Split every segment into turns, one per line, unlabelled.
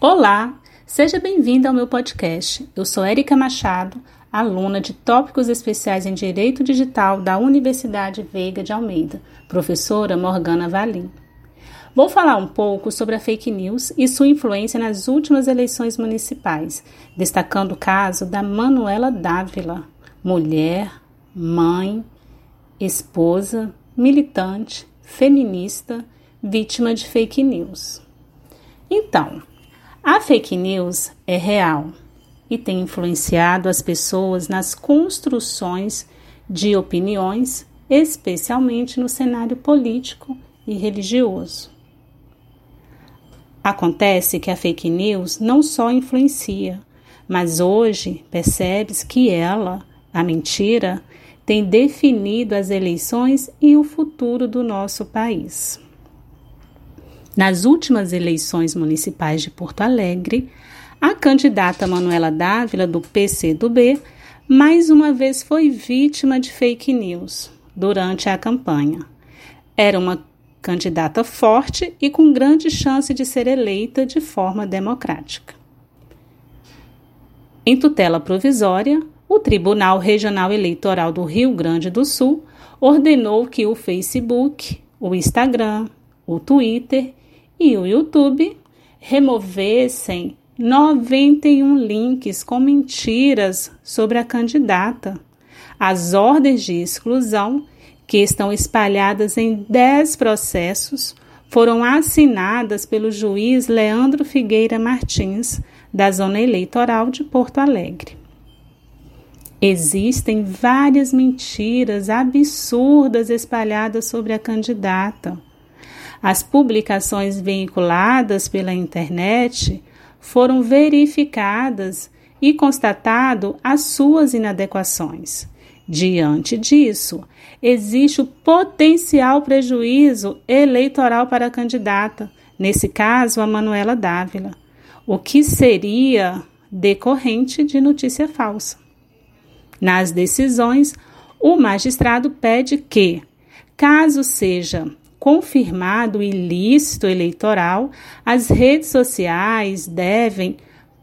Olá, seja bem-vinda ao meu podcast. Eu sou Érica Machado, aluna de Tópicos Especiais em Direito Digital da Universidade Veiga de Almeida, professora Morgana Valim. Vou falar um pouco sobre a fake news e sua influência nas últimas eleições municipais, destacando o caso da Manuela Dávila, mulher, mãe, esposa, militante, feminista, vítima de fake news. Então, a fake news é real e tem influenciado as pessoas nas construções de opiniões, especialmente no cenário político e religioso. Acontece que a fake news não só influencia, mas hoje percebe-se que ela, a mentira, tem definido as eleições e o futuro do nosso país. Nas últimas eleições municipais de Porto Alegre, a candidata Manuela Dávila, do PCdoB, mais uma vez foi vítima de fake news durante a campanha. Era uma candidata forte e com grande chance de ser eleita de forma democrática. Em tutela provisória, o Tribunal Regional Eleitoral do Rio Grande do Sul ordenou que o Facebook, o Instagram, o Twitter e o YouTube removessem 91 links com mentiras sobre a candidata. As ordens de exclusão, que estão espalhadas em 10 processos, foram assinadas pelo juiz Leandro Figueira Martins, da Zona Eleitoral de Porto Alegre. Existem várias mentiras absurdas espalhadas sobre a candidata. As publicações veiculadas pela internet foram verificadas e constatado as suas inadequações. Diante disso, existe o potencial prejuízo eleitoral para a candidata, nesse caso a Manuela Dávila, o que seria decorrente de notícia falsa. Nas decisões, o magistrado pede que, caso seja confirmado ilícito eleitoral, as redes sociais devem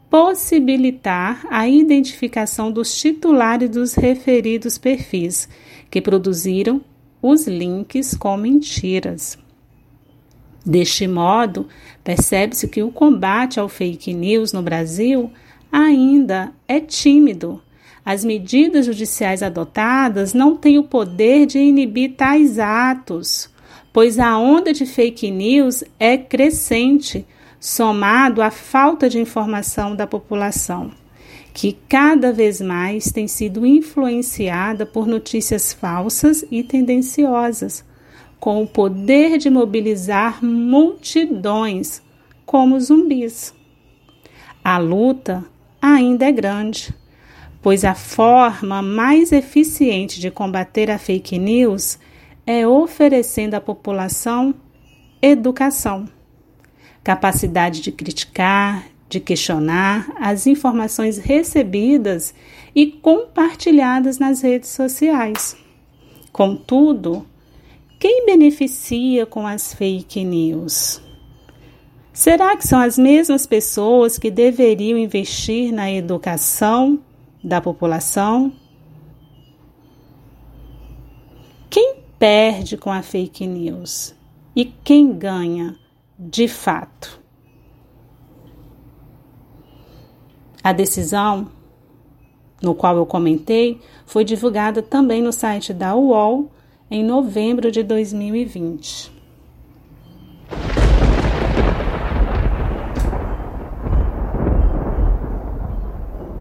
possibilitar a identificação dos titulares dos referidos perfis que produziram os links com mentiras. Deste modo, percebe-se que o combate ao fake news no Brasil ainda é tímido. As medidas judiciais adotadas não têm o poder de inibir tais atos pois a onda de fake news é crescente, somado à falta de informação da população, que cada vez mais tem sido influenciada por notícias falsas e tendenciosas, com o poder de mobilizar multidões como zumbis. A luta ainda é grande, pois a forma mais eficiente de combater a fake news é oferecendo à população educação, capacidade de criticar, de questionar as informações recebidas e compartilhadas nas redes sociais. Contudo, quem beneficia com as fake news? Será que são as mesmas pessoas que deveriam investir na educação da população? Quem perde com a fake news e quem ganha de fato. A decisão, no qual eu comentei, foi divulgada também no site da UOL em novembro de 2020.